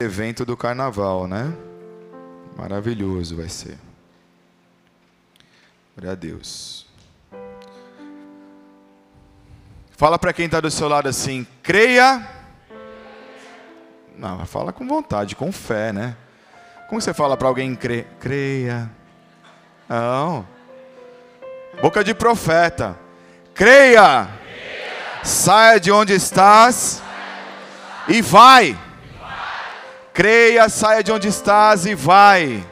evento do carnaval, né? Maravilhoso vai ser. Glória a Deus. Fala para quem está do seu lado assim, creia. Não, fala com vontade, com fé, né? Como você fala para alguém cre... creia? Não. Boca de profeta. Creia. creia. Saia de onde estás e vai. Creia, saia de onde estás e vai.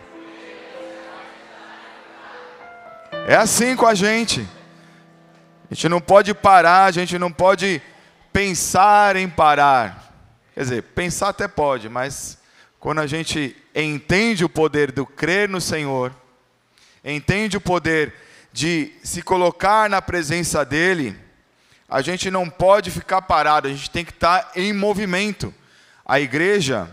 É assim com a gente. A gente não pode parar, a gente não pode pensar em parar. Quer dizer, pensar até pode, mas quando a gente entende o poder do crer no Senhor, entende o poder de se colocar na presença dEle, a gente não pode ficar parado, a gente tem que estar em movimento. A igreja,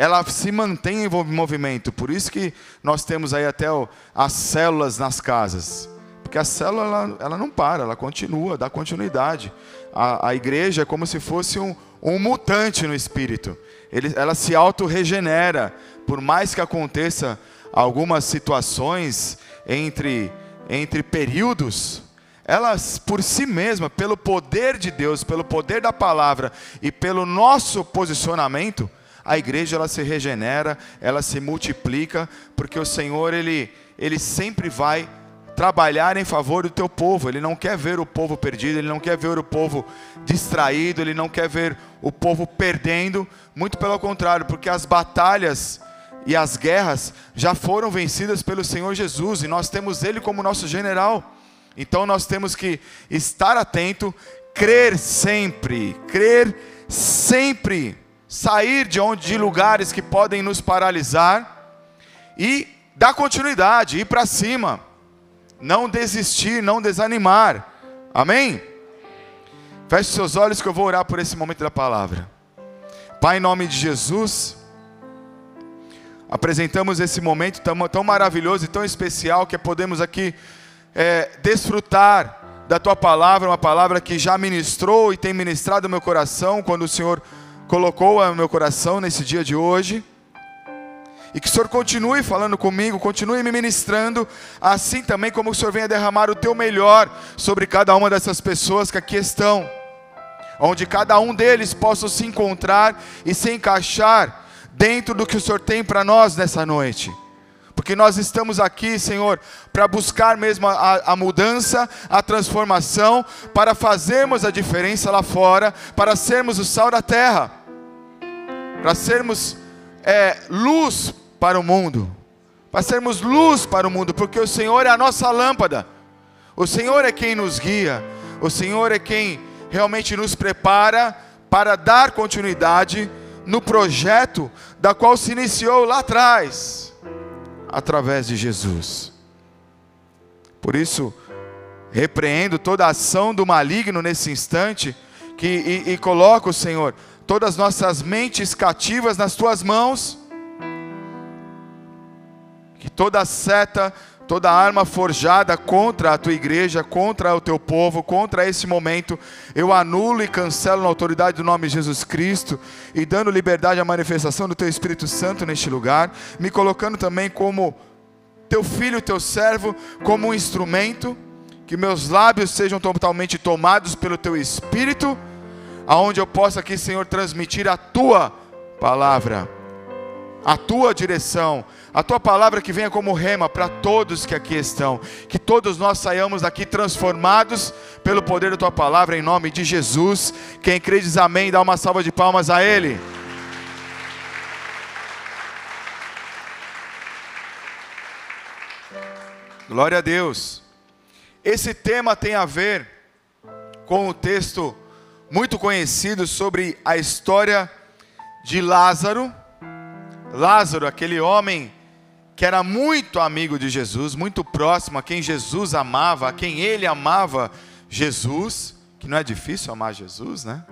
ela se mantém em movimento. Por isso que nós temos aí até as células nas casas. Porque a célula ela, ela não para, ela continua, dá continuidade. A, a igreja é como se fosse um, um mutante no espírito. Ele, ela se auto-regenera. Por mais que aconteça algumas situações entre, entre períodos, ela por si mesma, pelo poder de Deus, pelo poder da palavra e pelo nosso posicionamento, a igreja ela se regenera, ela se multiplica, porque o Senhor ele, ele sempre vai trabalhar em favor do teu povo. Ele não quer ver o povo perdido, ele não quer ver o povo distraído, ele não quer ver o povo perdendo, muito pelo contrário, porque as batalhas e as guerras já foram vencidas pelo Senhor Jesus e nós temos ele como nosso general. Então nós temos que estar atento, crer sempre, crer sempre sair de onde de lugares que podem nos paralisar e dar continuidade, ir para cima. Não desistir, não desanimar. Amém? Feche seus olhos que eu vou orar por esse momento da palavra. Pai, em nome de Jesus, apresentamos esse momento tão, tão maravilhoso e tão especial que podemos aqui é, desfrutar da tua palavra, uma palavra que já ministrou e tem ministrado meu coração quando o Senhor colocou no meu coração nesse dia de hoje. E que o Senhor continue falando comigo, continue me ministrando, assim também como o Senhor venha derramar o teu melhor sobre cada uma dessas pessoas que aqui estão, onde cada um deles possa se encontrar e se encaixar dentro do que o Senhor tem para nós nessa noite. Porque nós estamos aqui, Senhor, para buscar mesmo a, a, mudança, a transformação, para fazermos a diferença lá fora, para sermos o sal da terra para sermos é, luz para o mundo, para sermos luz para o mundo, porque o Senhor é a nossa lâmpada, o Senhor é quem nos guia, o Senhor é quem realmente nos prepara para dar continuidade no projeto da qual se iniciou lá atrás, através de Jesus. Por isso, repreendo toda a ação do maligno nesse instante, que, e, e coloco, Senhor, todas as nossas mentes cativas nas tuas mãos. Que toda seta, toda arma forjada contra a tua igreja, contra o teu povo, contra esse momento, eu anulo e cancelo na autoridade do nome de Jesus Cristo e dando liberdade à manifestação do teu Espírito Santo neste lugar, me colocando também como teu filho, teu servo, como um instrumento, que meus lábios sejam totalmente tomados pelo teu Espírito aonde eu possa aqui, Senhor, transmitir a tua palavra, a tua direção, a tua palavra que venha como rema para todos que aqui estão, que todos nós saiamos daqui transformados pelo poder da tua palavra, em nome de Jesus. Quem crê diz amém, dá uma salva de palmas a Ele. Glória a Deus. Esse tema tem a ver com o texto muito conhecido sobre a história de Lázaro. Lázaro, aquele homem que era muito amigo de Jesus, muito próximo a quem Jesus amava, a quem ele amava Jesus, que não é difícil amar Jesus, né?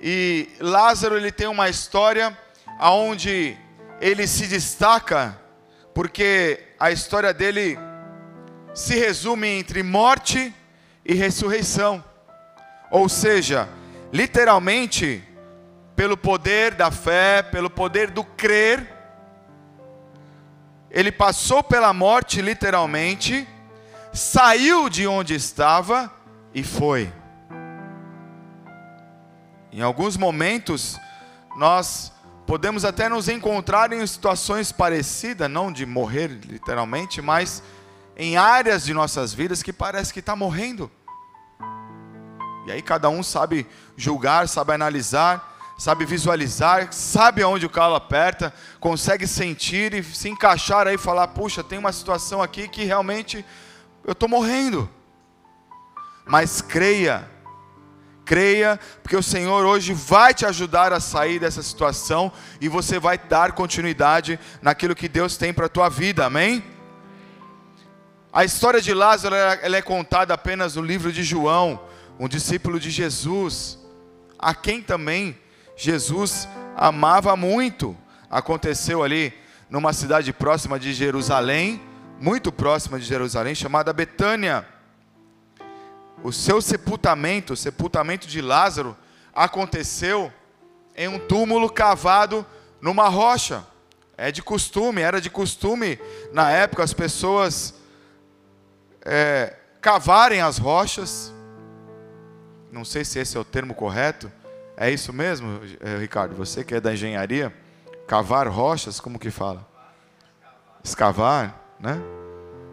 E Lázaro ele tem uma história aonde ele se destaca porque a história dele se resume entre morte e ressurreição. Ou seja, literalmente, pelo poder da fé, pelo poder do crer, ele passou pela morte literalmente, saiu de onde estava e foi. Em alguns momentos, nós podemos até nos encontrar em situações parecidas, não de morrer literalmente, mas em áreas de nossas vidas que parece que está morrendo. E aí cada um sabe julgar, sabe analisar, sabe visualizar, sabe aonde o calo aperta, consegue sentir e se encaixar aí e falar: puxa, tem uma situação aqui que realmente eu estou morrendo. Mas creia, creia, porque o Senhor hoje vai te ajudar a sair dessa situação e você vai dar continuidade naquilo que Deus tem para a tua vida, amém? A história de Lázaro ela é contada apenas no livro de João, um discípulo de Jesus, a quem também Jesus amava muito. Aconteceu ali numa cidade próxima de Jerusalém, muito próxima de Jerusalém, chamada Betânia o seu sepultamento, o sepultamento de Lázaro, aconteceu em um túmulo cavado numa rocha. É de costume, era de costume na época as pessoas é, cavarem as rochas. Não sei se esse é o termo correto. É isso mesmo, é, Ricardo? Você que é da engenharia, cavar rochas, como que fala? Escavar, né?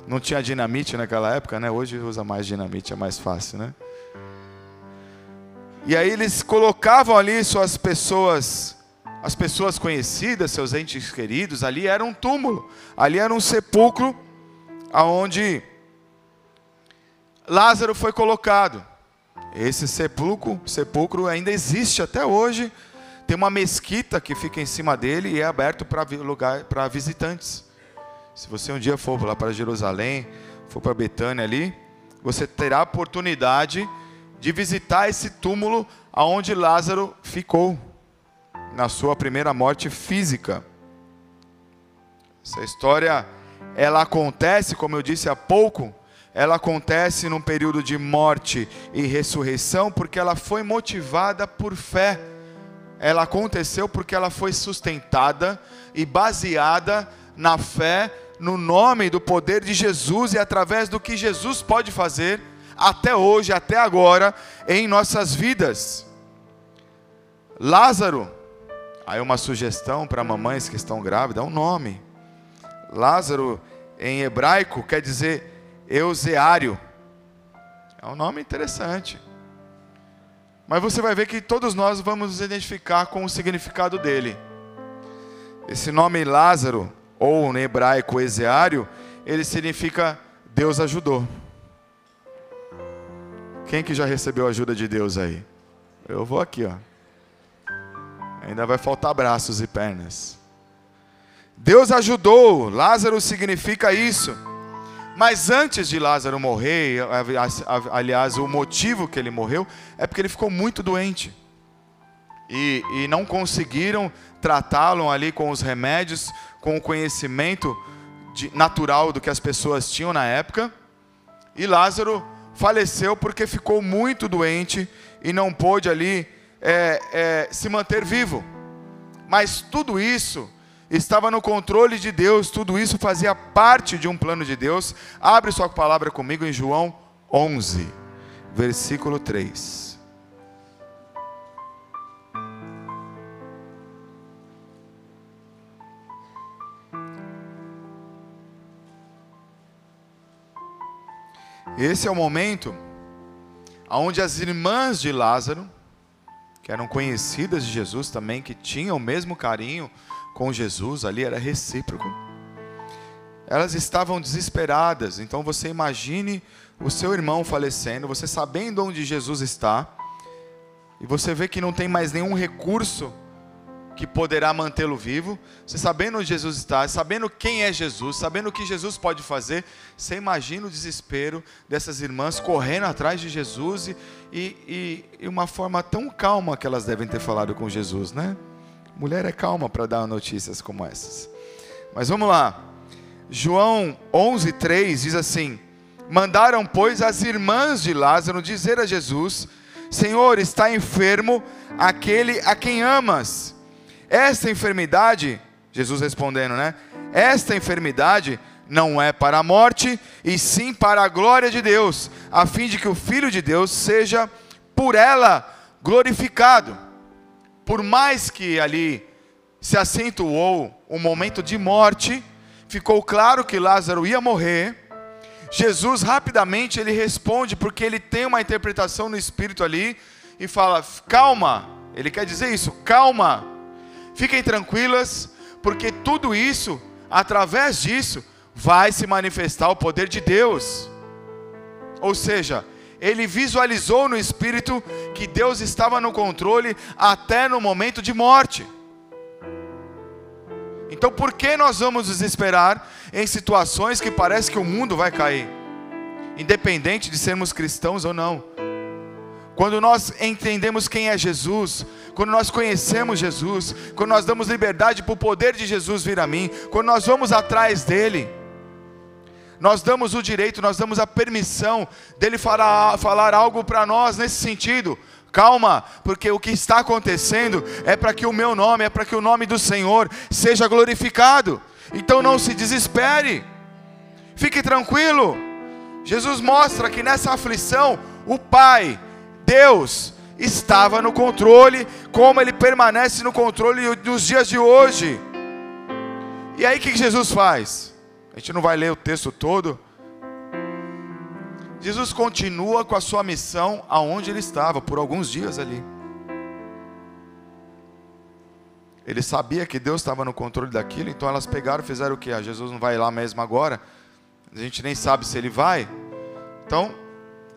Não tinha dinamite naquela época, né? Hoje usa mais dinamite, é mais fácil, né? E aí eles colocavam ali suas pessoas, as pessoas conhecidas, seus entes queridos, ali era um túmulo, ali era um sepulcro aonde Lázaro foi colocado. Esse sepulcro, sepulcro ainda existe até hoje. Tem uma mesquita que fica em cima dele e é aberto para lugar para visitantes. Se você um dia for lá para Jerusalém, for para Betânia ali, você terá a oportunidade de visitar esse túmulo aonde Lázaro ficou na sua primeira morte física. Essa história ela acontece, como eu disse há pouco, ela acontece num período de morte e ressurreição porque ela foi motivada por fé. Ela aconteceu porque ela foi sustentada e baseada na fé, no nome do poder de Jesus e através do que Jesus pode fazer até hoje, até agora, em nossas vidas. Lázaro, aí uma sugestão para mamães que estão grávidas, é um nome. Lázaro, em hebraico, quer dizer euseário. É um nome interessante. Mas você vai ver que todos nós vamos nos identificar com o significado dele. Esse nome Lázaro ou no hebraico exeário, ele significa Deus ajudou. Quem que já recebeu a ajuda de Deus aí? Eu vou aqui, ó. Ainda vai faltar braços e pernas. Deus ajudou. Lázaro significa isso. Mas antes de Lázaro morrer, aliás, o motivo que ele morreu é porque ele ficou muito doente. E, e não conseguiram tratá-lo ali com os remédios, com o conhecimento de, natural do que as pessoas tinham na época. E Lázaro faleceu porque ficou muito doente e não pôde ali é, é, se manter vivo. Mas tudo isso estava no controle de Deus, tudo isso fazia parte de um plano de Deus. Abre sua palavra comigo em João 11, versículo 3. Esse é o momento onde as irmãs de Lázaro, que eram conhecidas de Jesus também, que tinham o mesmo carinho com Jesus, ali era recíproco. Elas estavam desesperadas. Então você imagine o seu irmão falecendo, você sabendo onde Jesus está, e você vê que não tem mais nenhum recurso que poderá mantê-lo vivo. Você sabendo onde Jesus está, sabendo quem é Jesus, sabendo o que Jesus pode fazer, você imagina o desespero dessas irmãs correndo atrás de Jesus e, e, e uma forma tão calma que elas devem ter falado com Jesus, né? Mulher é calma para dar notícias como essas. Mas vamos lá. João 11:3 diz assim: Mandaram, pois, as irmãs de Lázaro dizer a Jesus Senhor, está enfermo aquele a quem amas. Esta enfermidade, Jesus respondendo, né? Esta enfermidade não é para a morte, e sim para a glória de Deus, a fim de que o Filho de Deus seja por ela glorificado. Por mais que ali se acentuou um momento de morte, ficou claro que Lázaro ia morrer. Jesus rapidamente ele responde porque ele tem uma interpretação no espírito ali e fala: "Calma". Ele quer dizer isso: "Calma. Fiquem tranquilas, porque tudo isso, através disso, vai se manifestar o poder de Deus". Ou seja, ele visualizou no espírito que Deus estava no controle até no momento de morte. Então, por que nós vamos desesperar em situações que parece que o mundo vai cair? Independente de sermos cristãos ou não. Quando nós entendemos quem é Jesus, quando nós conhecemos Jesus, quando nós damos liberdade para o poder de Jesus vir a mim, quando nós vamos atrás dele, nós damos o direito, nós damos a permissão dele falar, falar algo para nós nesse sentido. Calma, porque o que está acontecendo é para que o meu nome, é para que o nome do Senhor seja glorificado. Então não se desespere, fique tranquilo. Jesus mostra que nessa aflição, o Pai, Deus, estava no controle, como Ele permanece no controle nos dias de hoje. E aí o que Jesus faz? A gente não vai ler o texto todo, Jesus continua com a sua missão aonde ele estava, por alguns dias ali. Ele sabia que Deus estava no controle daquilo, então elas pegaram e fizeram o que? Ah, Jesus não vai lá mesmo agora, a gente nem sabe se ele vai. Então,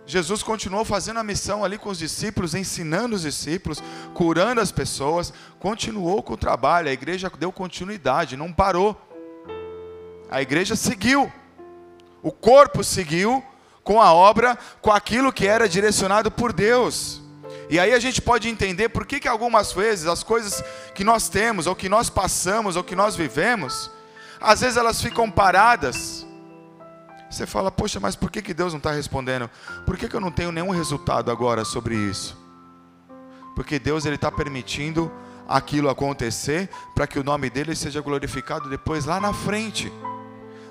Jesus continuou fazendo a missão ali com os discípulos, ensinando os discípulos, curando as pessoas, continuou com o trabalho, a igreja deu continuidade, não parou. A igreja seguiu, o corpo seguiu, com a obra, com aquilo que era direcionado por Deus. E aí a gente pode entender por que, que algumas vezes as coisas que nós temos, ou que nós passamos, ou que nós vivemos, às vezes elas ficam paradas. Você fala, poxa, mas por que, que Deus não está respondendo? Por que, que eu não tenho nenhum resultado agora sobre isso? Porque Deus está permitindo aquilo acontecer para que o nome dele seja glorificado depois lá na frente.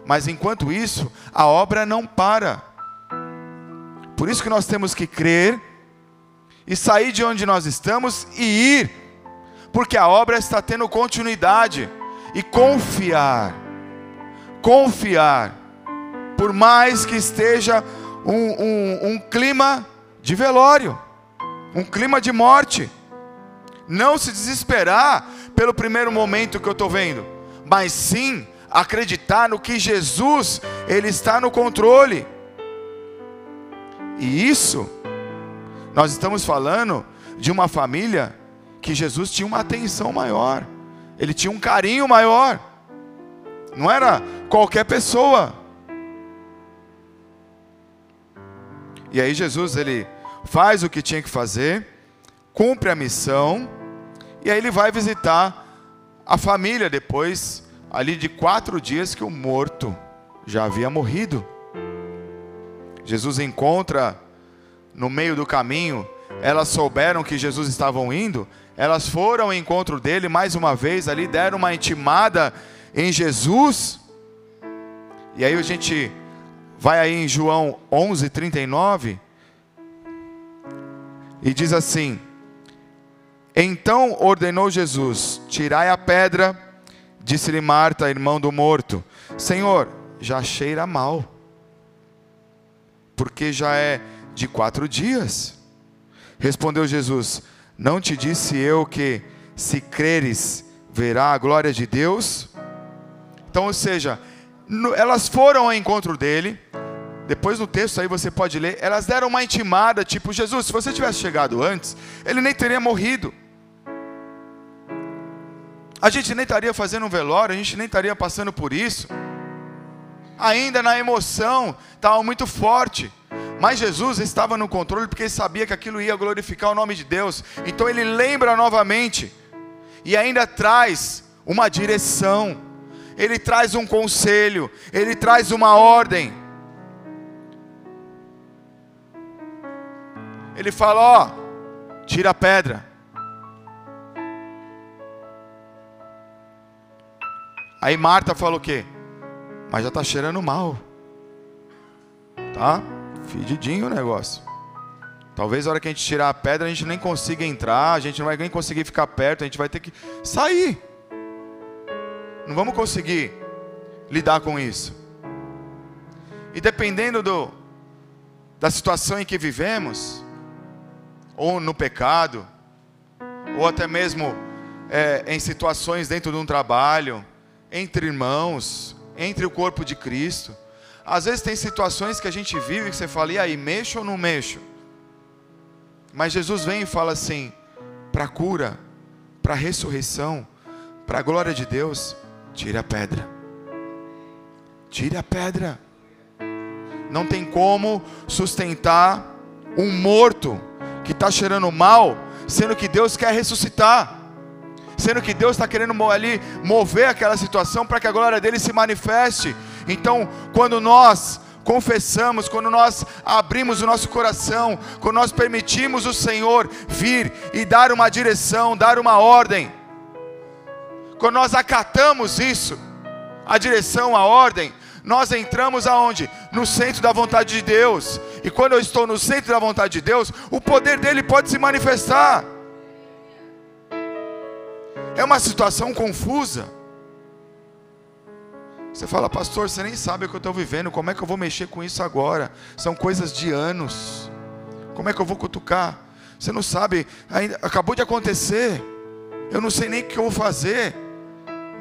Mas enquanto isso, a obra não para. Por isso que nós temos que crer e sair de onde nós estamos e ir, porque a obra está tendo continuidade e confiar. Confiar, por mais que esteja um, um, um clima de velório, um clima de morte. Não se desesperar pelo primeiro momento que eu estou vendo, mas sim acreditar no que Jesus, Ele está no controle. E isso, nós estamos falando de uma família que Jesus tinha uma atenção maior, ele tinha um carinho maior, não era qualquer pessoa. E aí Jesus ele faz o que tinha que fazer, cumpre a missão, e aí ele vai visitar a família depois ali de quatro dias que o morto já havia morrido. Jesus encontra no meio do caminho, elas souberam que Jesus estava indo, elas foram ao encontro dele mais uma vez ali, deram uma intimada em Jesus. E aí a gente vai aí em João 11:39 e diz assim: Então ordenou Jesus: Tirai a pedra. Disse-lhe Marta, irmão do morto: Senhor, já cheira mal porque já é de quatro dias. Respondeu Jesus: Não te disse eu que, se creres, verá a glória de Deus? Então, ou seja, elas foram ao encontro dele. Depois no texto aí você pode ler, elas deram uma intimada, tipo, Jesus, se você tivesse chegado antes, ele nem teria morrido. A gente nem estaria fazendo um velório, a gente nem estaria passando por isso ainda na emoção, estava muito forte. Mas Jesus estava no controle porque ele sabia que aquilo ia glorificar o nome de Deus. Então ele lembra novamente e ainda traz uma direção. Ele traz um conselho, ele traz uma ordem. Ele fala: Ó, tira a pedra. Aí Marta falou o quê? Mas já está cheirando mal. Tá? Fedidinho o negócio. Talvez a hora que a gente tirar a pedra, a gente nem consiga entrar, a gente não vai nem conseguir ficar perto, a gente vai ter que sair. Não vamos conseguir lidar com isso. E dependendo do, da situação em que vivemos, ou no pecado, ou até mesmo é, em situações dentro de um trabalho, entre irmãos, entre o corpo de Cristo. Às vezes tem situações que a gente vive que você fala, e aí, mexo ou não mexo? Mas Jesus vem e fala assim: para cura, para ressurreição, para a glória de Deus, tire a pedra. Tire a pedra. Não tem como sustentar um morto que está cheirando mal, sendo que Deus quer ressuscitar, sendo que Deus está querendo ali mover aquela situação para que a glória dele se manifeste. Então, quando nós confessamos, quando nós abrimos o nosso coração, quando nós permitimos o Senhor vir e dar uma direção, dar uma ordem, quando nós acatamos isso, a direção, a ordem, nós entramos aonde? No centro da vontade de Deus. E quando eu estou no centro da vontade de Deus, o poder dele pode se manifestar. É uma situação confusa. Você fala, pastor, você nem sabe o que eu estou vivendo, como é que eu vou mexer com isso agora? São coisas de anos. Como é que eu vou cutucar? Você não sabe, ainda acabou de acontecer. Eu não sei nem o que eu vou fazer.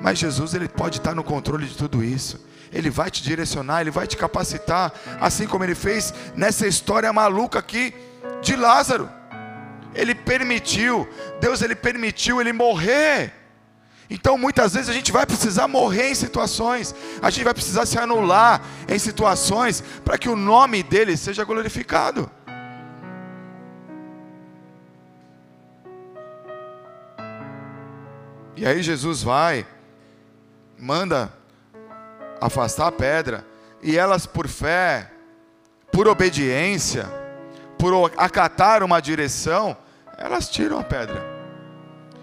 Mas Jesus, ele pode estar no controle de tudo isso. Ele vai te direcionar, ele vai te capacitar, assim como ele fez nessa história maluca aqui de Lázaro. Ele permitiu, Deus ele permitiu ele morrer então muitas vezes a gente vai precisar morrer em situações, a gente vai precisar se anular em situações para que o nome dele seja glorificado. E aí Jesus vai, manda afastar a pedra, e elas por fé, por obediência, por acatar uma direção, elas tiram a pedra.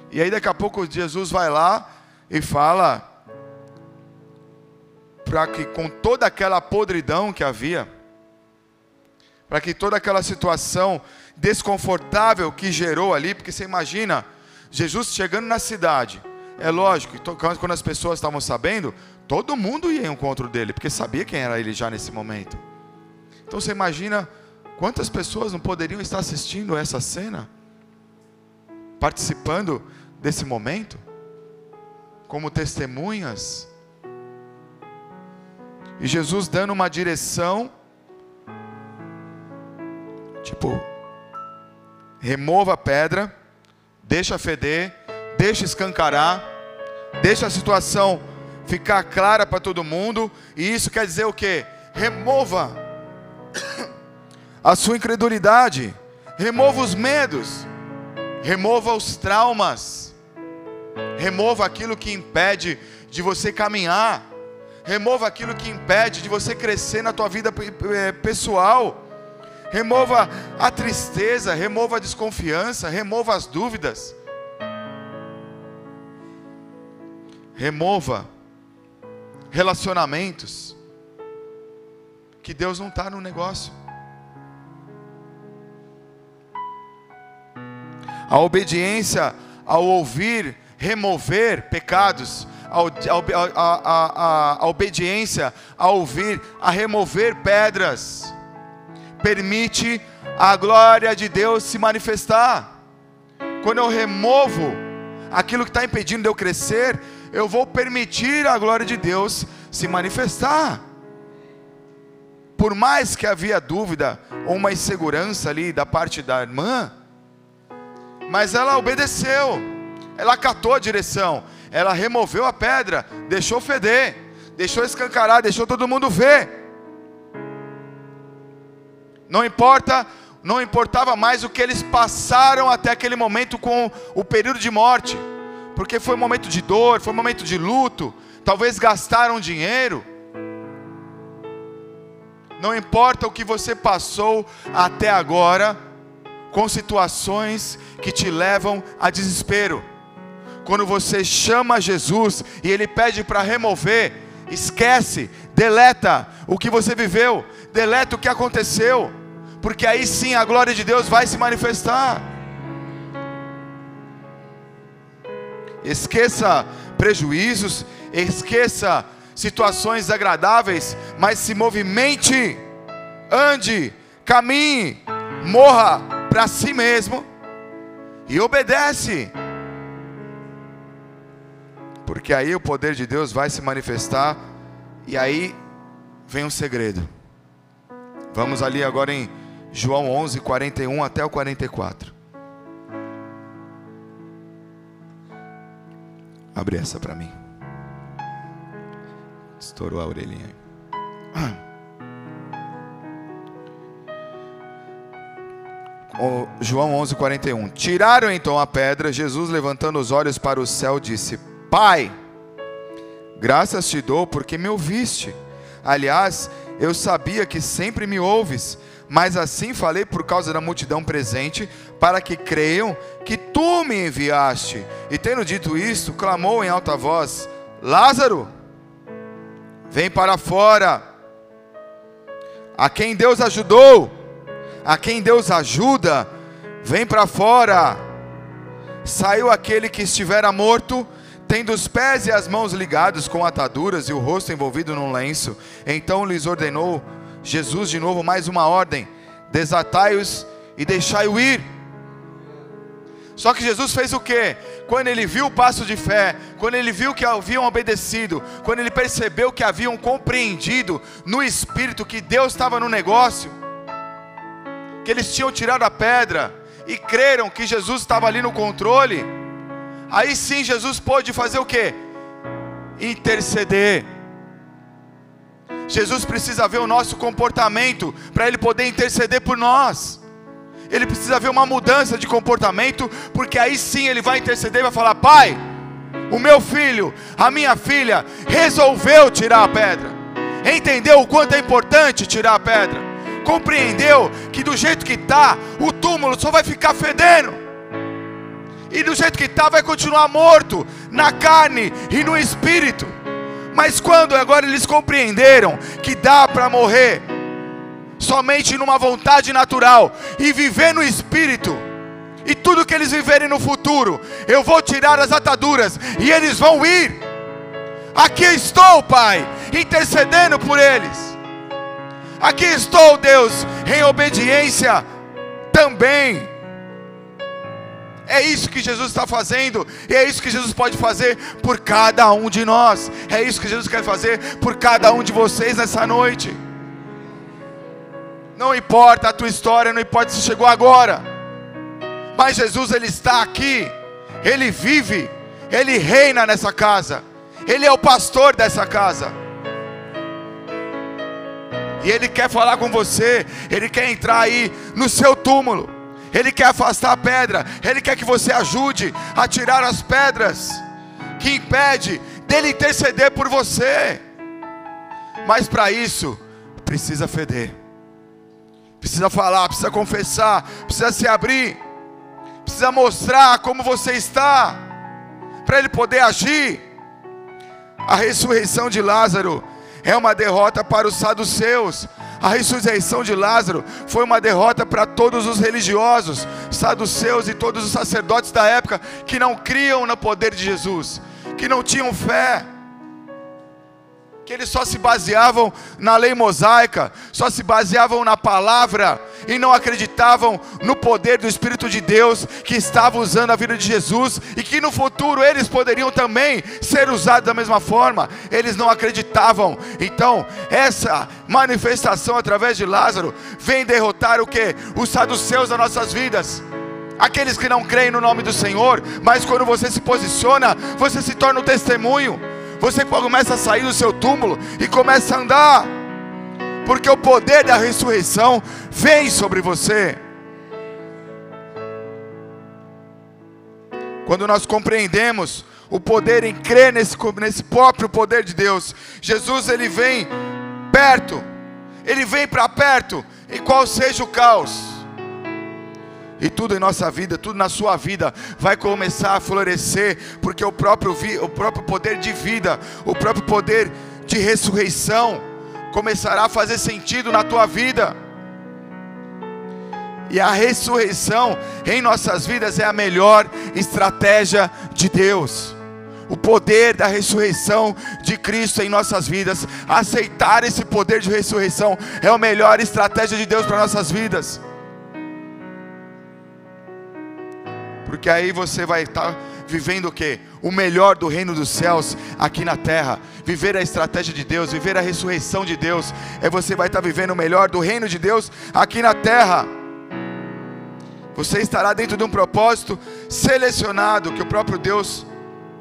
E aí daqui a pouco Jesus vai lá e fala para que com toda aquela podridão que havia, para que toda aquela situação desconfortável que gerou ali, porque você imagina Jesus chegando na cidade. É lógico, quando as pessoas estavam sabendo, todo mundo ia em encontro dele, porque sabia quem era ele já nesse momento. Então você imagina quantas pessoas não poderiam estar assistindo essa cena, participando desse momento, como testemunhas, e Jesus dando uma direção, tipo, remova a pedra, deixa feder, deixa escancarar, deixa a situação ficar clara para todo mundo, e isso quer dizer o que? Remova a sua incredulidade, remova os medos, remova os traumas, Remova aquilo que impede de você caminhar. Remova aquilo que impede de você crescer na tua vida eh, pessoal. Remova a tristeza, remova a desconfiança, remova as dúvidas. Remova relacionamentos que Deus não está no negócio. A obediência ao ouvir remover pecados, a, a, a, a, obediência a ouvir, a remover pedras, permite a glória de Deus se manifestar. Quando eu removo aquilo que está impedindo de eu crescer, eu vou permitir a glória de Deus se manifestar. Por mais que havia dúvida ou uma insegurança ali da parte da irmã, mas ela obedeceu ela catou a direção, ela removeu a pedra, deixou feder, deixou escancarar, deixou todo mundo ver. Não importa, não importava mais o que eles passaram até aquele momento com o período de morte, porque foi um momento de dor, foi um momento de luto, talvez gastaram dinheiro. Não importa o que você passou até agora, com situações que te levam a desespero. Quando você chama Jesus e ele pede para remover, esquece, deleta o que você viveu, deleta o que aconteceu, porque aí sim a glória de Deus vai se manifestar. Esqueça prejuízos, esqueça situações desagradáveis, mas se movimente, ande, caminhe, morra para si mesmo e obedece. Porque aí o poder de Deus vai se manifestar e aí vem um segredo. Vamos ali agora em João 11, 41 até o 44. Abre essa para mim. Estourou a orelhinha. João 11, 41. Tiraram então a pedra. Jesus, levantando os olhos para o céu, disse: Pai, graças te dou porque me ouviste. Aliás, eu sabia que sempre me ouves, mas assim falei por causa da multidão presente, para que creiam que tu me enviaste. E tendo dito isto, clamou em alta voz: Lázaro, vem para fora. A quem Deus ajudou, a quem Deus ajuda, vem para fora. Saiu aquele que estivera morto, tendo os pés e as mãos ligados com ataduras e o rosto envolvido num lenço. Então lhes ordenou Jesus de novo mais uma ordem: desatai-os e deixai-o ir. Só que Jesus fez o que? Quando ele viu o passo de fé, quando ele viu que haviam obedecido, quando ele percebeu que haviam compreendido no espírito que Deus estava no negócio, que eles tinham tirado a pedra e creram que Jesus estava ali no controle, aí sim Jesus pôde fazer o que? Interceder. Jesus precisa ver o nosso comportamento para ele poder interceder por nós. Ele precisa ver uma mudança de comportamento, porque aí sim ele vai interceder e vai falar: Pai, o meu filho, a minha filha, resolveu tirar a pedra, entendeu o quanto é importante tirar a pedra, compreendeu que do jeito que está, o túmulo só vai ficar fedendo, e do jeito que está, vai continuar morto na carne e no espírito. Mas quando agora eles compreenderam que dá para morrer somente numa vontade natural e viver no espírito, e tudo que eles viverem no futuro, eu vou tirar as ataduras e eles vão ir. Aqui estou, Pai, intercedendo por eles. Aqui estou, Deus, em obediência também. É isso que Jesus está fazendo, e é isso que Jesus pode fazer por cada um de nós, é isso que Jesus quer fazer por cada um de vocês nessa noite. Não importa a tua história, não importa se chegou agora, mas Jesus, Ele está aqui, Ele vive, Ele reina nessa casa, Ele é o pastor dessa casa. E Ele quer falar com você, Ele quer entrar aí no seu túmulo. Ele quer afastar a pedra, Ele quer que você ajude a tirar as pedras que impede dele interceder por você. Mas para isso precisa feder, precisa falar, precisa confessar, precisa se abrir, precisa mostrar como você está, para ele poder agir. A ressurreição de Lázaro é uma derrota para os saduceus, a ressurreição de Lázaro. Foi uma derrota para todos os religiosos, saduceus e todos os sacerdotes da época que não criam no poder de Jesus, que não tinham fé que eles só se baseavam na lei mosaica, só se baseavam na palavra e não acreditavam no poder do Espírito de Deus que estava usando a vida de Jesus e que no futuro eles poderiam também ser usados da mesma forma. Eles não acreditavam. Então, essa manifestação através de Lázaro vem derrotar o que? Os saduceus das nossas vidas aqueles que não creem no nome do Senhor, mas quando você se posiciona, você se torna um testemunho você começa a sair do seu túmulo e começa a andar, porque o poder da ressurreição vem sobre você. Quando nós compreendemos o poder em crer nesse, nesse próprio poder de Deus, Jesus ele vem perto, ele vem para perto, e qual seja o caos. E tudo em nossa vida, tudo na sua vida vai começar a florescer, porque o próprio, o próprio poder de vida, o próprio poder de ressurreição começará a fazer sentido na tua vida. E a ressurreição em nossas vidas é a melhor estratégia de Deus. O poder da ressurreição de Cristo em nossas vidas, aceitar esse poder de ressurreição é a melhor estratégia de Deus para nossas vidas. Porque aí você vai estar vivendo o que? O melhor do reino dos céus aqui na terra. Viver a estratégia de Deus, viver a ressurreição de Deus, é você vai estar vivendo o melhor do reino de Deus aqui na terra. Você estará dentro de um propósito selecionado que o próprio Deus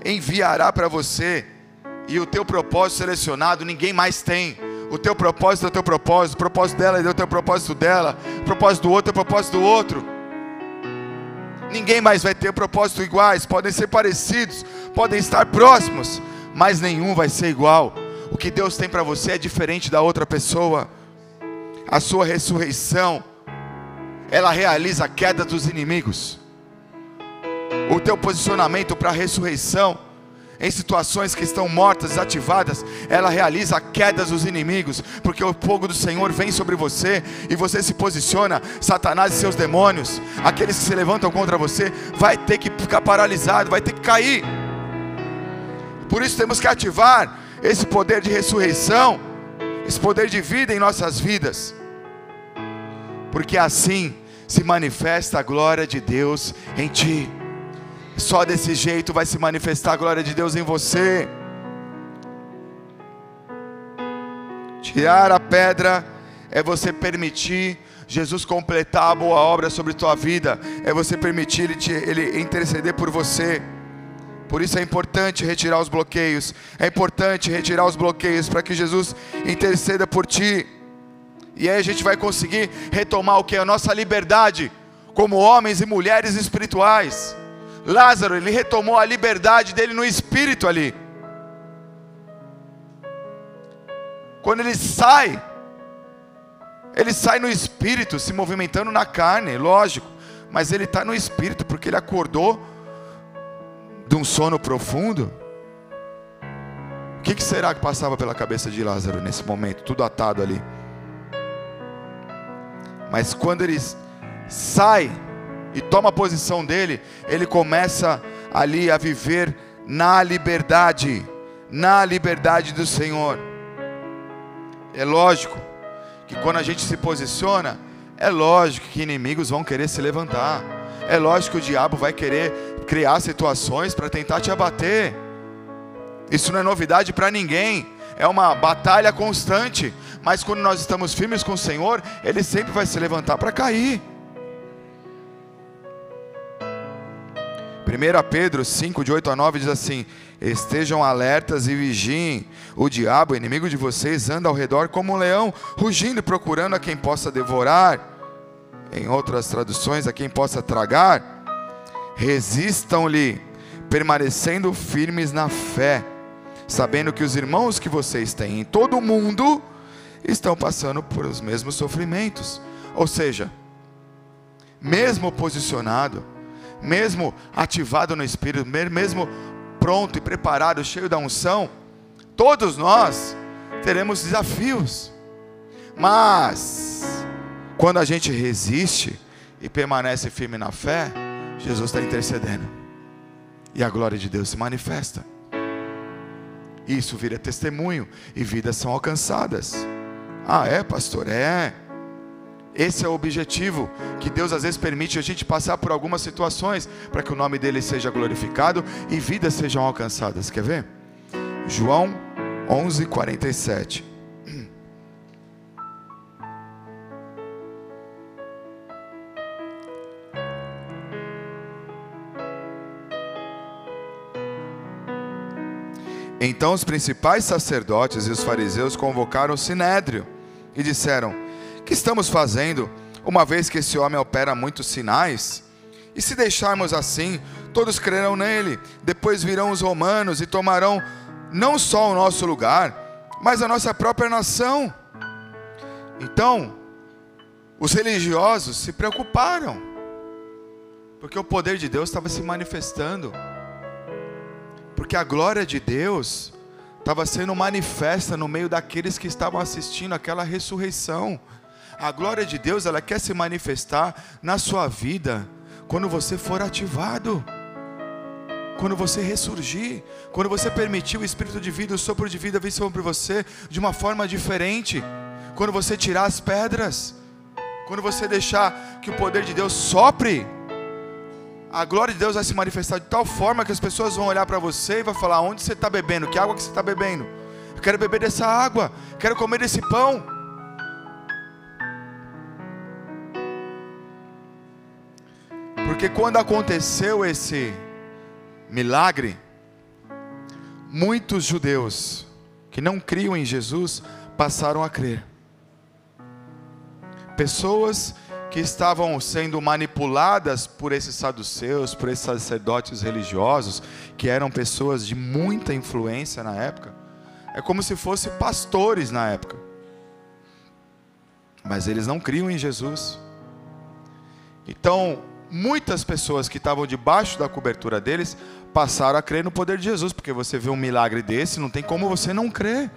enviará para você. E o teu propósito selecionado ninguém mais tem. O teu propósito é o teu propósito, o propósito dela é o teu propósito dela, o propósito do outro é o propósito do outro. Ninguém mais vai ter propósito iguais, podem ser parecidos, podem estar próximos, mas nenhum vai ser igual. O que Deus tem para você é diferente da outra pessoa. A sua ressurreição, ela realiza a queda dos inimigos. O teu posicionamento para a ressurreição em situações que estão mortas, desativadas, ela realiza a queda dos inimigos, porque o fogo do Senhor vem sobre você e você se posiciona, Satanás e seus demônios, aqueles que se levantam contra você, vai ter que ficar paralisado, vai ter que cair. Por isso temos que ativar esse poder de ressurreição, esse poder de vida em nossas vidas, porque assim se manifesta a glória de Deus em ti. Só desse jeito vai se manifestar a glória de Deus em você. Tirar a pedra é você permitir Jesus completar a boa obra sobre tua vida, é você permitir ele, te, ele interceder por você. Por isso é importante retirar os bloqueios, é importante retirar os bloqueios para que Jesus interceda por ti. E aí a gente vai conseguir retomar o que? A nossa liberdade como homens e mulheres espirituais. Lázaro, ele retomou a liberdade dele no espírito ali. Quando ele sai, ele sai no espírito, se movimentando na carne, lógico, mas ele está no espírito, porque ele acordou de um sono profundo. O que, que será que passava pela cabeça de Lázaro nesse momento, tudo atado ali? Mas quando ele sai, e toma a posição dele, ele começa ali a viver na liberdade, na liberdade do Senhor. É lógico que quando a gente se posiciona, é lógico que inimigos vão querer se levantar. É lógico que o diabo vai querer criar situações para tentar te abater. Isso não é novidade para ninguém. É uma batalha constante. Mas quando nós estamos firmes com o Senhor, Ele sempre vai se levantar para cair. 1 Pedro 5, de 8 a 9 diz assim: Estejam alertas e vigiem. O diabo, inimigo de vocês, anda ao redor como um leão, rugindo e procurando a quem possa devorar. Em outras traduções, a quem possa tragar. Resistam-lhe, permanecendo firmes na fé, sabendo que os irmãos que vocês têm em todo o mundo estão passando por os mesmos sofrimentos. Ou seja, mesmo posicionado, mesmo ativado no Espírito, mesmo pronto e preparado, cheio da unção, todos nós teremos desafios. Mas, quando a gente resiste e permanece firme na fé, Jesus está intercedendo. E a glória de Deus se manifesta. Isso vira testemunho e vidas são alcançadas. Ah, é, pastor? É. Esse é o objetivo que Deus às vezes permite a gente passar por algumas situações para que o nome dele seja glorificado e vidas sejam alcançadas. Quer ver? João 11, 47. Então os principais sacerdotes e os fariseus convocaram o sinédrio e disseram: que estamos fazendo, uma vez que esse homem opera muitos sinais? E se deixarmos assim, todos crerão nele. Depois virão os romanos e tomarão não só o nosso lugar, mas a nossa própria nação. Então, os religiosos se preocuparam. Porque o poder de Deus estava se manifestando. Porque a glória de Deus estava sendo manifesta no meio daqueles que estavam assistindo aquela ressurreição. A glória de Deus, ela quer se manifestar na sua vida quando você for ativado. Quando você ressurgir, quando você permitir o espírito de vida, o sopro de vida vir sobre você de uma forma diferente. Quando você tirar as pedras, quando você deixar que o poder de Deus sopre, a glória de Deus vai se manifestar de tal forma que as pessoas vão olhar para você e vão falar: onde você está bebendo? Que água que você está bebendo? Eu quero beber dessa água, quero comer desse pão. Porque quando aconteceu esse milagre, muitos judeus que não criam em Jesus passaram a crer. Pessoas que estavam sendo manipuladas por esses saduceus, por esses sacerdotes religiosos, que eram pessoas de muita influência na época. É como se fossem pastores na época. Mas eles não criam em Jesus. Então, muitas pessoas que estavam debaixo da cobertura deles passaram a crer no poder de Jesus, porque você vê um milagre desse, não tem como você não crer.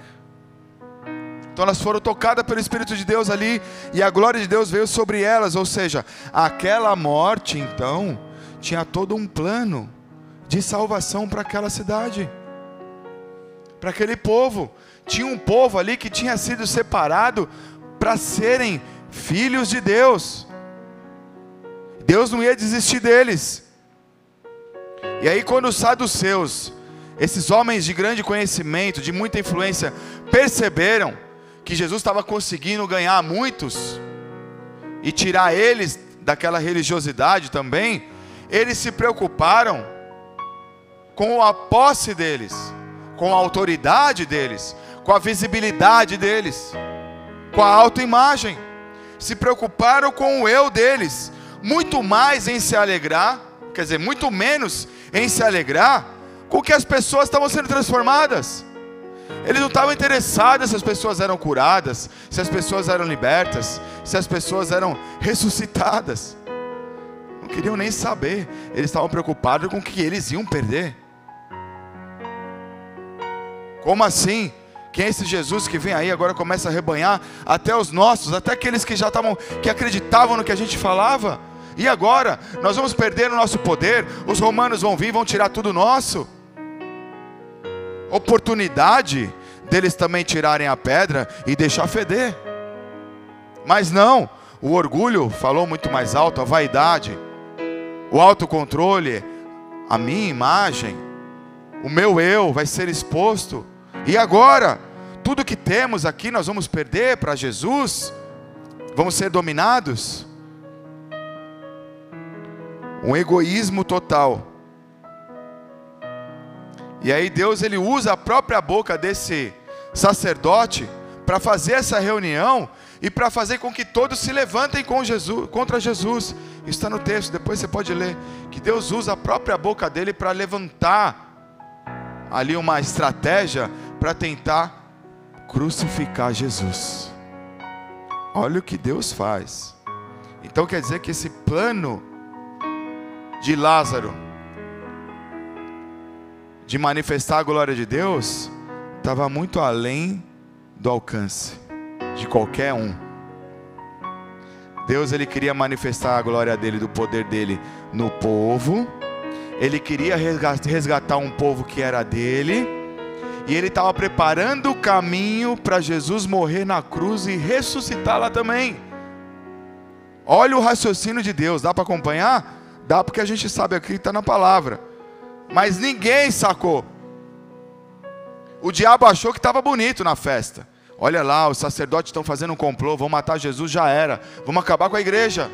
Então elas foram tocadas pelo Espírito de Deus ali e a glória de Deus veio sobre elas, ou seja, aquela morte então tinha todo um plano de salvação para aquela cidade, para aquele povo. Tinha um povo ali que tinha sido separado para serem filhos de Deus. Deus não ia desistir deles. E aí, quando os saduceus, esses homens de grande conhecimento, de muita influência, perceberam que Jesus estava conseguindo ganhar muitos e tirar eles daquela religiosidade também, eles se preocuparam com a posse deles, com a autoridade deles, com a visibilidade deles, com a autoimagem. Se preocuparam com o eu deles, muito mais em se alegrar, quer dizer, muito menos em se alegrar com que as pessoas estavam sendo transformadas. Eles não estavam interessados se as pessoas eram curadas, se as pessoas eram libertas, se as pessoas eram ressuscitadas. Não queriam nem saber. Eles estavam preocupados com o que eles iam perder. Como assim? Quem é esse Jesus que vem aí agora começa a rebanhar até os nossos, até aqueles que já estavam, que acreditavam no que a gente falava? E agora? Nós vamos perder o nosso poder, os romanos vão vir, vão tirar tudo nosso. Oportunidade deles também tirarem a pedra e deixar feder. Mas não, o orgulho falou muito mais alto, a vaidade, o autocontrole, a minha imagem, o meu eu vai ser exposto. E agora? Tudo que temos aqui nós vamos perder para Jesus? Vamos ser dominados? Um egoísmo total. E aí Deus ele usa a própria boca desse sacerdote para fazer essa reunião e para fazer com que todos se levantem com Jesus, contra Jesus. Isso está no texto, depois você pode ler. Que Deus usa a própria boca dele para levantar ali uma estratégia para tentar crucificar Jesus. Olha o que Deus faz. Então quer dizer que esse plano de Lázaro, de manifestar a glória de Deus, estava muito além do alcance de qualquer um. Deus ele queria manifestar a glória dele, do poder dele no povo. Ele queria resgatar um povo que era dele. E ele estava preparando o caminho para Jesus morrer na cruz e ressuscitar lá também. Olha o raciocínio de Deus, dá para acompanhar? Dá porque a gente sabe aqui está na palavra. Mas ninguém sacou. O diabo achou que estava bonito na festa. Olha lá, os sacerdotes estão fazendo um complô, vão matar Jesus, já era. Vamos acabar com a igreja.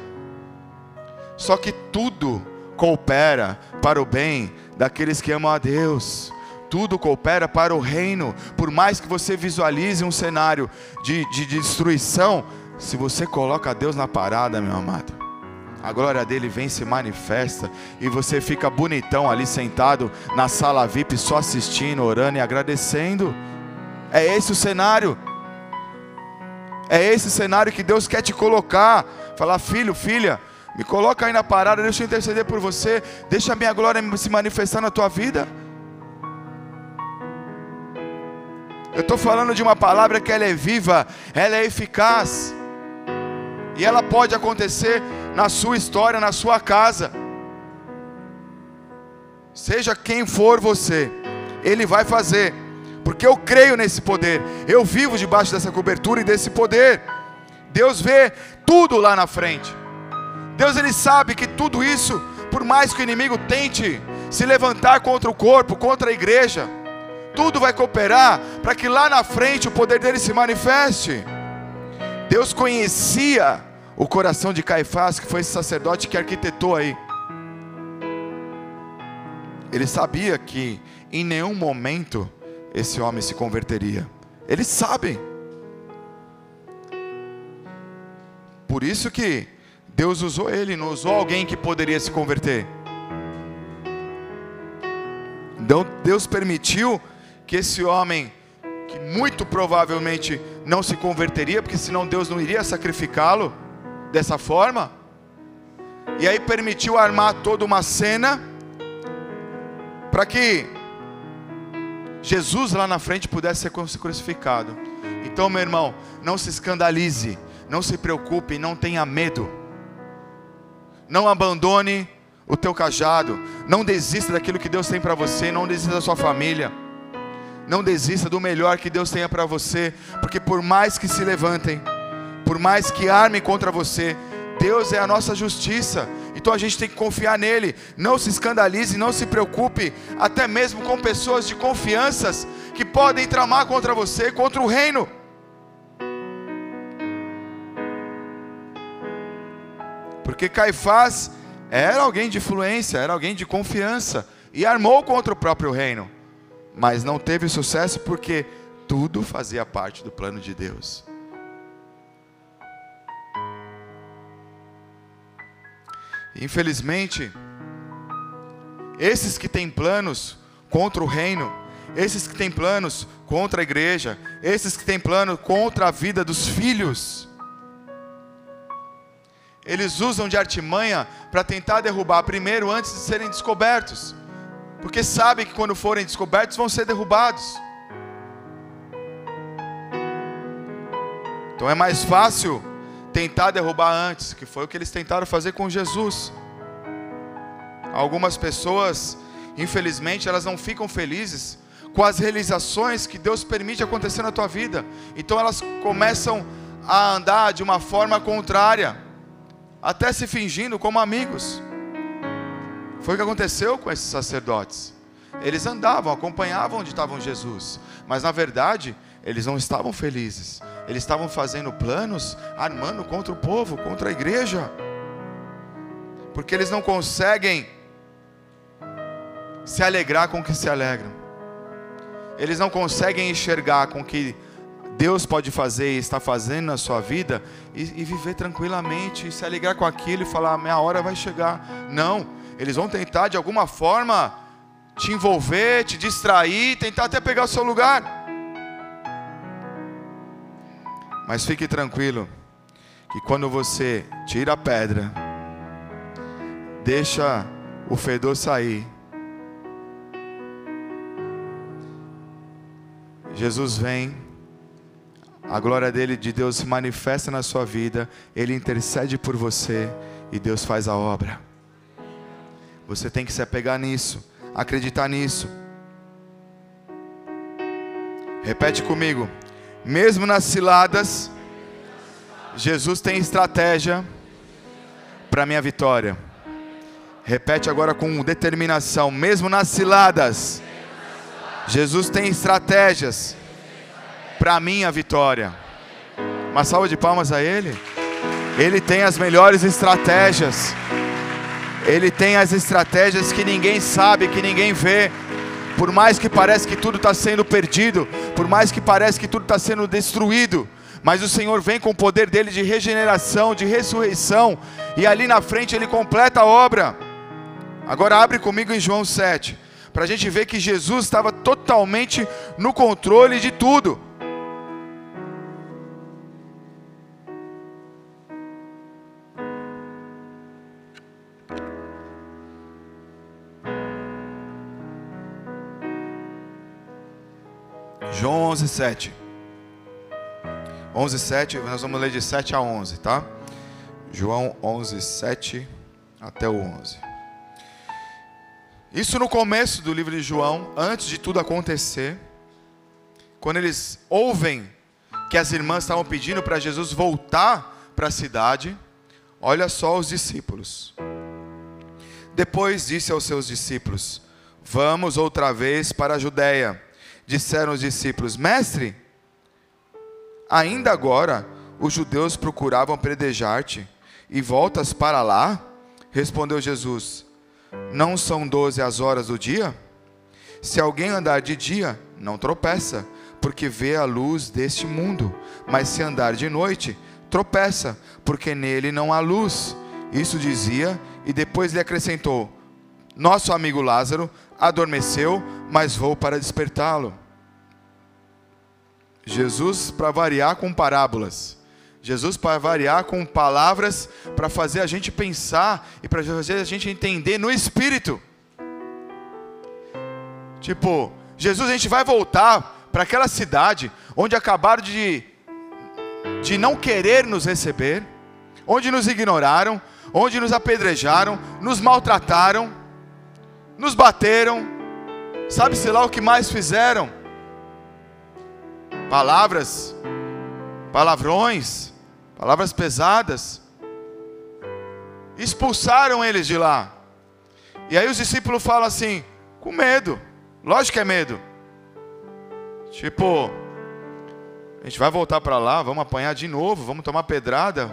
Só que tudo coopera para o bem daqueles que amam a Deus. Tudo coopera para o reino. Por mais que você visualize um cenário de, de destruição, se você coloca Deus na parada, meu amado, a glória dele vem se manifesta e você fica bonitão ali sentado na sala VIP só assistindo, orando e agradecendo. É esse o cenário. É esse cenário que Deus quer te colocar. Falar, filho, filha, Me coloca aí na parada, deixa eu interceder por você. Deixa a minha glória se manifestar na tua vida. Eu estou falando de uma palavra que ela é viva, ela é eficaz. E ela pode acontecer na sua história, na sua casa. Seja quem for você, Ele vai fazer, porque eu creio nesse poder, eu vivo debaixo dessa cobertura e desse poder. Deus vê tudo lá na frente. Deus ele sabe que tudo isso, por mais que o inimigo tente se levantar contra o corpo, contra a igreja, tudo vai cooperar para que lá na frente o poder dele se manifeste. Deus conhecia o coração de Caifás, que foi esse sacerdote que arquitetou aí. Ele sabia que em nenhum momento esse homem se converteria. Eles sabem. Por isso que Deus usou ele, não usou alguém que poderia se converter. Então Deus permitiu que esse homem, que muito provavelmente não se converteria, porque senão Deus não iria sacrificá-lo dessa forma, e aí permitiu armar toda uma cena para que Jesus lá na frente pudesse ser crucificado. Então, meu irmão, não se escandalize, não se preocupe, não tenha medo. Não abandone o teu cajado, não desista daquilo que Deus tem para você, não desista da sua família. Não desista do melhor que Deus tenha para você, porque por mais que se levantem, por mais que armem contra você, Deus é a nossa justiça, então a gente tem que confiar nele. Não se escandalize, não se preocupe, até mesmo com pessoas de confianças que podem tramar contra você, contra o reino. Porque Caifás era alguém de influência, era alguém de confiança e armou contra o próprio reino, mas não teve sucesso porque tudo fazia parte do plano de Deus. Infelizmente, esses que têm planos contra o reino, esses que têm planos contra a igreja, esses que têm plano contra a vida dos filhos, eles usam de artimanha para tentar derrubar primeiro antes de serem descobertos, porque sabem que quando forem descobertos vão ser derrubados. Então é mais fácil tentar derrubar antes, que foi o que eles tentaram fazer com Jesus. Algumas pessoas, infelizmente, elas não ficam felizes com as realizações que Deus permite acontecer na tua vida. Então elas começam a andar de uma forma contrária, até se fingindo como amigos. Foi o que aconteceu com esses sacerdotes. Eles andavam, acompanhavam onde estavam Jesus, mas na verdade eles não estavam felizes. Eles estavam fazendo planos, armando contra o povo, contra a igreja. Porque eles não conseguem se alegrar com o que se alegram. Eles não conseguem enxergar com o que Deus pode fazer e está fazendo na sua vida e, e viver tranquilamente, e se alegrar com aquilo e falar: minha hora vai chegar. Não, eles vão tentar de alguma forma te envolver, te distrair, tentar até pegar o seu lugar. Mas fique tranquilo, que quando você tira a pedra, deixa o fedor sair. Jesus vem, a glória dele, de Deus, se manifesta na sua vida, ele intercede por você e Deus faz a obra. Você tem que se apegar nisso, acreditar nisso. Repete comigo. Mesmo nas ciladas, Jesus tem estratégia para minha vitória. Repete agora com determinação. Mesmo nas ciladas, Jesus tem estratégias para minha vitória. Uma salva de palmas a Ele. Ele tem as melhores estratégias. Ele tem as estratégias que ninguém sabe, que ninguém vê. Por mais que pareça que tudo está sendo perdido, por mais que pareça que tudo está sendo destruído, mas o Senhor vem com o poder dele de regeneração, de ressurreição, e ali na frente ele completa a obra. Agora abre comigo em João 7, para a gente ver que Jesus estava totalmente no controle de tudo. João 11, 7. 11, 7, nós vamos ler de 7 a 11, tá? João 11, 7 até o 11. Isso no começo do livro de João, antes de tudo acontecer, quando eles ouvem que as irmãs estavam pedindo para Jesus voltar para a cidade, olha só os discípulos. Depois disse aos seus discípulos: Vamos outra vez para a Judéia. Disseram os discípulos: Mestre, ainda agora os judeus procuravam predejar-te e voltas para lá? Respondeu Jesus: Não são doze as horas do dia? Se alguém andar de dia, não tropeça, porque vê a luz deste mundo. Mas se andar de noite, tropeça, porque nele não há luz. Isso dizia, e depois lhe acrescentou: Nosso amigo Lázaro adormeceu, mas vou para despertá-lo. Jesus, para variar com parábolas. Jesus para variar com palavras para fazer a gente pensar e para fazer a gente entender no espírito. Tipo, Jesus, a gente vai voltar para aquela cidade onde acabaram de de não querer nos receber, onde nos ignoraram, onde nos apedrejaram, nos maltrataram, nos bateram, sabe-se lá o que mais fizeram? Palavras, palavrões, palavras pesadas, expulsaram eles de lá. E aí os discípulos falam assim, com medo, lógico que é medo. Tipo, a gente vai voltar para lá, vamos apanhar de novo, vamos tomar pedrada.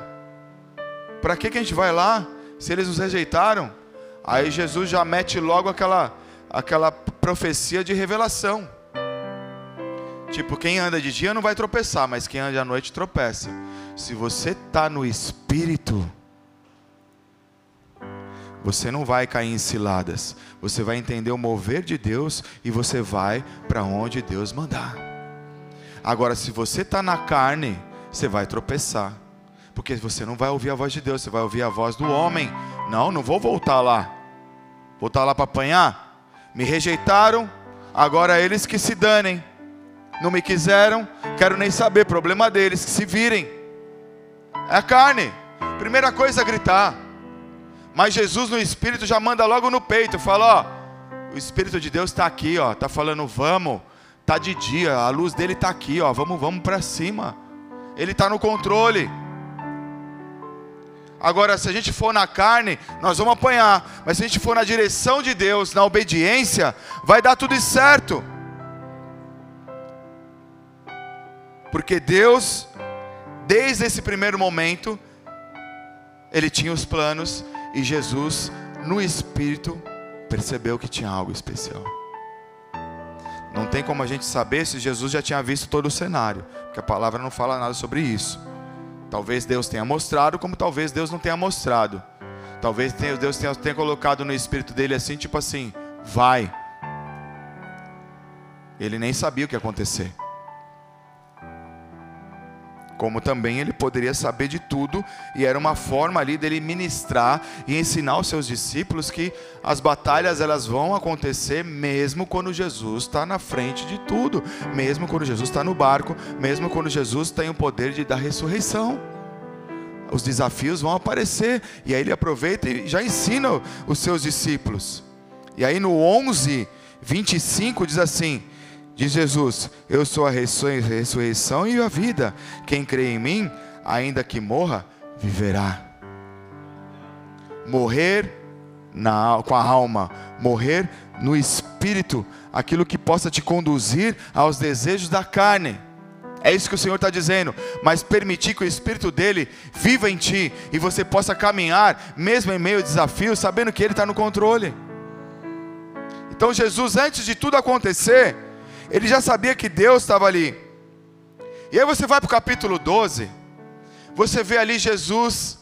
Para que, que a gente vai lá se eles nos rejeitaram? Aí Jesus já mete logo aquela, aquela profecia de revelação. Tipo, quem anda de dia não vai tropeçar, mas quem anda à noite tropeça. Se você está no espírito, você não vai cair em ciladas. Você vai entender o mover de Deus e você vai para onde Deus mandar. Agora, se você está na carne, você vai tropeçar. Porque você não vai ouvir a voz de Deus, você vai ouvir a voz do homem. Não, não vou voltar lá. Voltar lá para apanhar? Me rejeitaram, agora eles que se danem não me quiseram, quero nem saber, problema deles, que se virem. É a carne. Primeira coisa é gritar. Mas Jesus no Espírito já manda logo no peito, fala, ó, o Espírito de Deus está aqui, ó, tá falando, vamos, tá de dia, a luz dele está aqui, ó, vamos, vamos para cima. Ele está no controle. Agora, se a gente for na carne, nós vamos apanhar. Mas se a gente for na direção de Deus, na obediência, vai dar tudo certo. Porque Deus, desde esse primeiro momento, Ele tinha os planos e Jesus, no Espírito, percebeu que tinha algo especial. Não tem como a gente saber se Jesus já tinha visto todo o cenário, porque a palavra não fala nada sobre isso. Talvez Deus tenha mostrado, como talvez Deus não tenha mostrado. Talvez Deus tenha, tenha colocado no espírito dele assim, tipo assim, vai. Ele nem sabia o que ia acontecer como também ele poderia saber de tudo, e era uma forma ali dele ministrar e ensinar os seus discípulos que as batalhas elas vão acontecer mesmo quando Jesus está na frente de tudo, mesmo quando Jesus está no barco, mesmo quando Jesus tem o poder de dar ressurreição. Os desafios vão aparecer, e aí ele aproveita e já ensina os seus discípulos. E aí no 11, 25 diz assim: Diz Jesus: Eu sou a ressurreição e a vida. Quem crê em mim, ainda que morra, viverá. Morrer na, com a alma, morrer no espírito, aquilo que possa te conduzir aos desejos da carne. É isso que o Senhor está dizendo. Mas permitir que o Espírito dele viva em ti e você possa caminhar, mesmo em meio a desafios, sabendo que Ele está no controle. Então, Jesus, antes de tudo acontecer, ele já sabia que Deus estava ali. E aí você vai para o capítulo 12, você vê ali Jesus,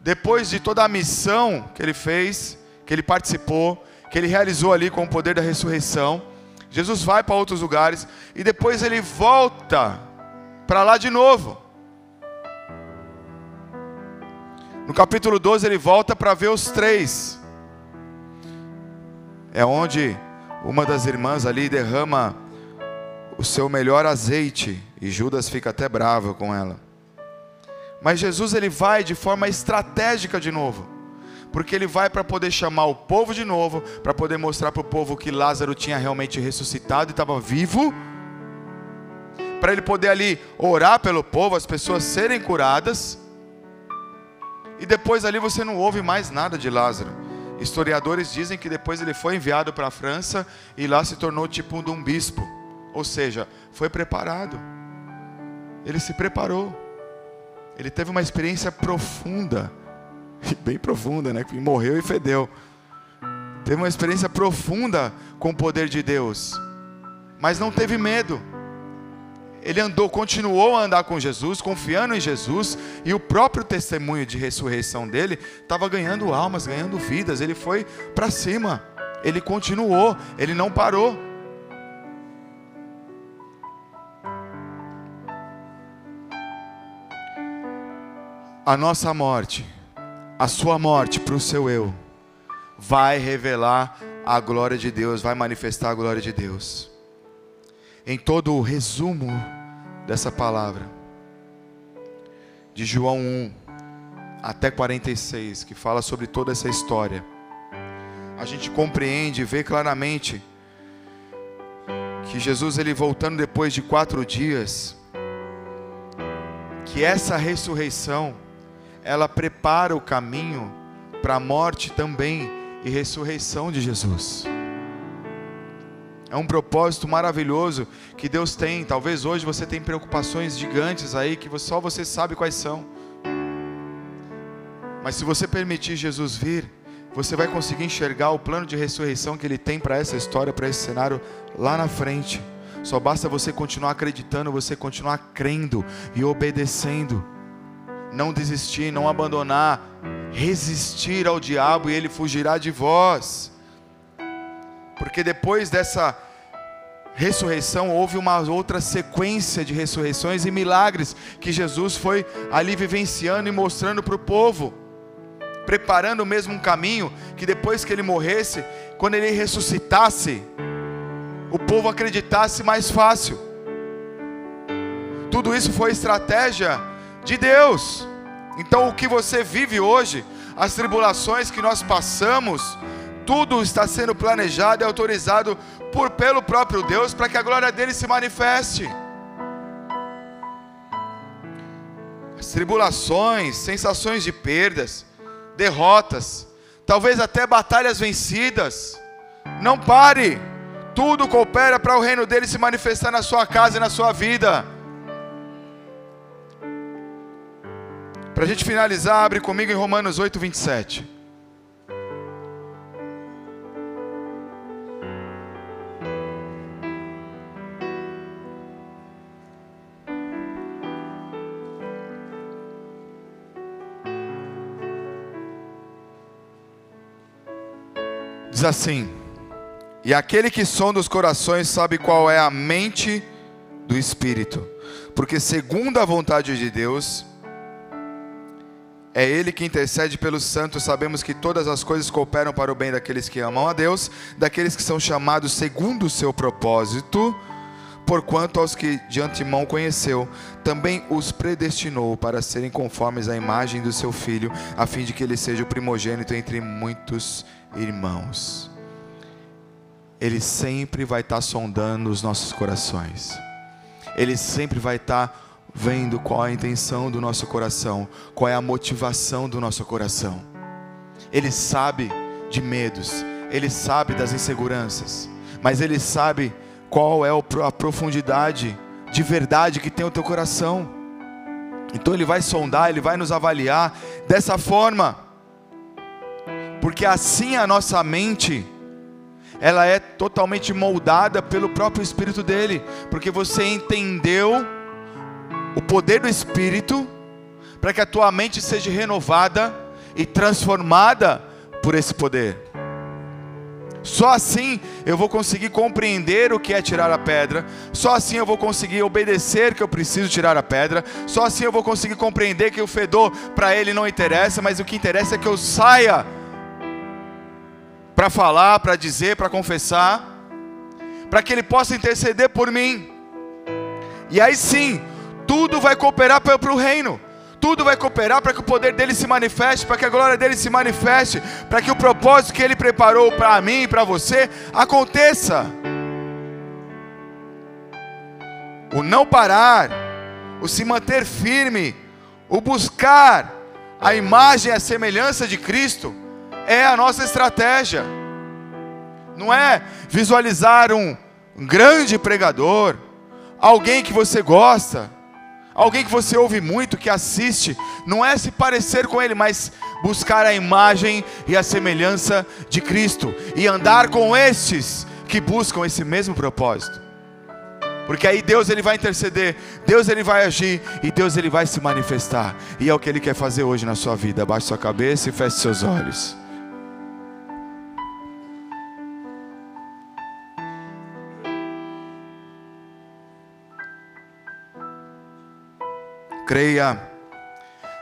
depois de toda a missão que ele fez, que ele participou, que ele realizou ali com o poder da ressurreição. Jesus vai para outros lugares e depois ele volta para lá de novo. No capítulo 12 ele volta para ver os três. É onde uma das irmãs ali derrama o seu melhor azeite e Judas fica até bravo com ela. Mas Jesus ele vai de forma estratégica de novo, porque ele vai para poder chamar o povo de novo, para poder mostrar para o povo que Lázaro tinha realmente ressuscitado e estava vivo, para ele poder ali orar pelo povo, as pessoas serem curadas, e depois ali você não ouve mais nada de Lázaro. Historiadores dizem que depois ele foi enviado para a França e lá se tornou tipo um bispo, ou seja, foi preparado. Ele se preparou. Ele teve uma experiência profunda, bem profunda, né? Que morreu e fedeu. Teve uma experiência profunda com o poder de Deus, mas não teve medo. Ele andou, continuou a andar com Jesus, confiando em Jesus, e o próprio testemunho de ressurreição dele estava ganhando almas, ganhando vidas. Ele foi para cima, ele continuou, ele não parou. a nossa morte, a sua morte para o seu eu, vai revelar a glória de Deus, vai manifestar a glória de Deus. Em todo o resumo dessa palavra, de João 1 até 46, que fala sobre toda essa história, a gente compreende e vê claramente que Jesus, ele voltando depois de quatro dias, que essa ressurreição, ela prepara o caminho para a morte também e ressurreição de Jesus. É um propósito maravilhoso que Deus tem. Talvez hoje você tenha preocupações gigantes aí que só você sabe quais são. Mas se você permitir Jesus vir, você vai conseguir enxergar o plano de ressurreição que Ele tem para essa história, para esse cenário lá na frente. Só basta você continuar acreditando, você continuar crendo e obedecendo não desistir, não abandonar, resistir ao diabo e ele fugirá de vós. Porque depois dessa ressurreição houve uma outra sequência de ressurreições e milagres que Jesus foi ali vivenciando e mostrando para o povo, preparando mesmo um caminho que depois que ele morresse, quando ele ressuscitasse, o povo acreditasse mais fácil. Tudo isso foi estratégia de Deus. Então, o que você vive hoje, as tribulações que nós passamos, tudo está sendo planejado e autorizado por pelo próprio Deus para que a glória dele se manifeste. As tribulações, sensações de perdas, derrotas, talvez até batalhas vencidas. Não pare. Tudo coopera para o reino dele se manifestar na sua casa e na sua vida. Para a gente finalizar, abre comigo em Romanos 8, 27. Assim: E aquele que sonda os corações sabe qual é a mente do Espírito, porque segundo a vontade de Deus, é Ele que intercede pelos santos. Sabemos que todas as coisas cooperam para o bem daqueles que amam a Deus, daqueles que são chamados segundo o seu propósito. Porquanto aos que de antemão conheceu, também os predestinou para serem conformes à imagem do seu filho, a fim de que ele seja o primogênito entre muitos irmãos. Ele sempre vai estar sondando os nossos corações. Ele sempre vai estar vendo qual é a intenção do nosso coração, qual é a motivação do nosso coração. Ele sabe de medos, ele sabe das inseguranças, mas ele sabe qual é a profundidade de verdade que tem o teu coração. Então ele vai sondar, ele vai nos avaliar dessa forma, porque assim a nossa mente ela é totalmente moldada pelo próprio Espírito dele, porque você entendeu o poder do Espírito, para que a tua mente seja renovada e transformada por esse poder. Só assim eu vou conseguir compreender o que é tirar a pedra. Só assim eu vou conseguir obedecer que eu preciso tirar a pedra. Só assim eu vou conseguir compreender que o fedor para ele não interessa, mas o que interessa é que eu saia para falar, para dizer, para confessar, para que ele possa interceder por mim. E aí sim, tudo vai cooperar para o reino. Tudo vai cooperar para que o poder dele se manifeste, para que a glória dele se manifeste, para que o propósito que ele preparou para mim e para você aconteça. O não parar, o se manter firme, o buscar a imagem e a semelhança de Cristo é a nossa estratégia. Não é visualizar um grande pregador, alguém que você gosta, alguém que você ouve muito, que assiste, não é se parecer com ele, mas buscar a imagem e a semelhança de Cristo e andar com estes que buscam esse mesmo propósito. Porque aí Deus ele vai interceder, Deus ele vai agir e Deus ele vai se manifestar. E é o que ele quer fazer hoje na sua vida. Abaixe sua cabeça e feche seus olhos. Creia,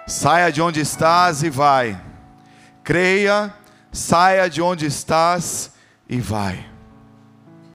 saia de onde estás e vai. Creia, saia de onde estás e vai.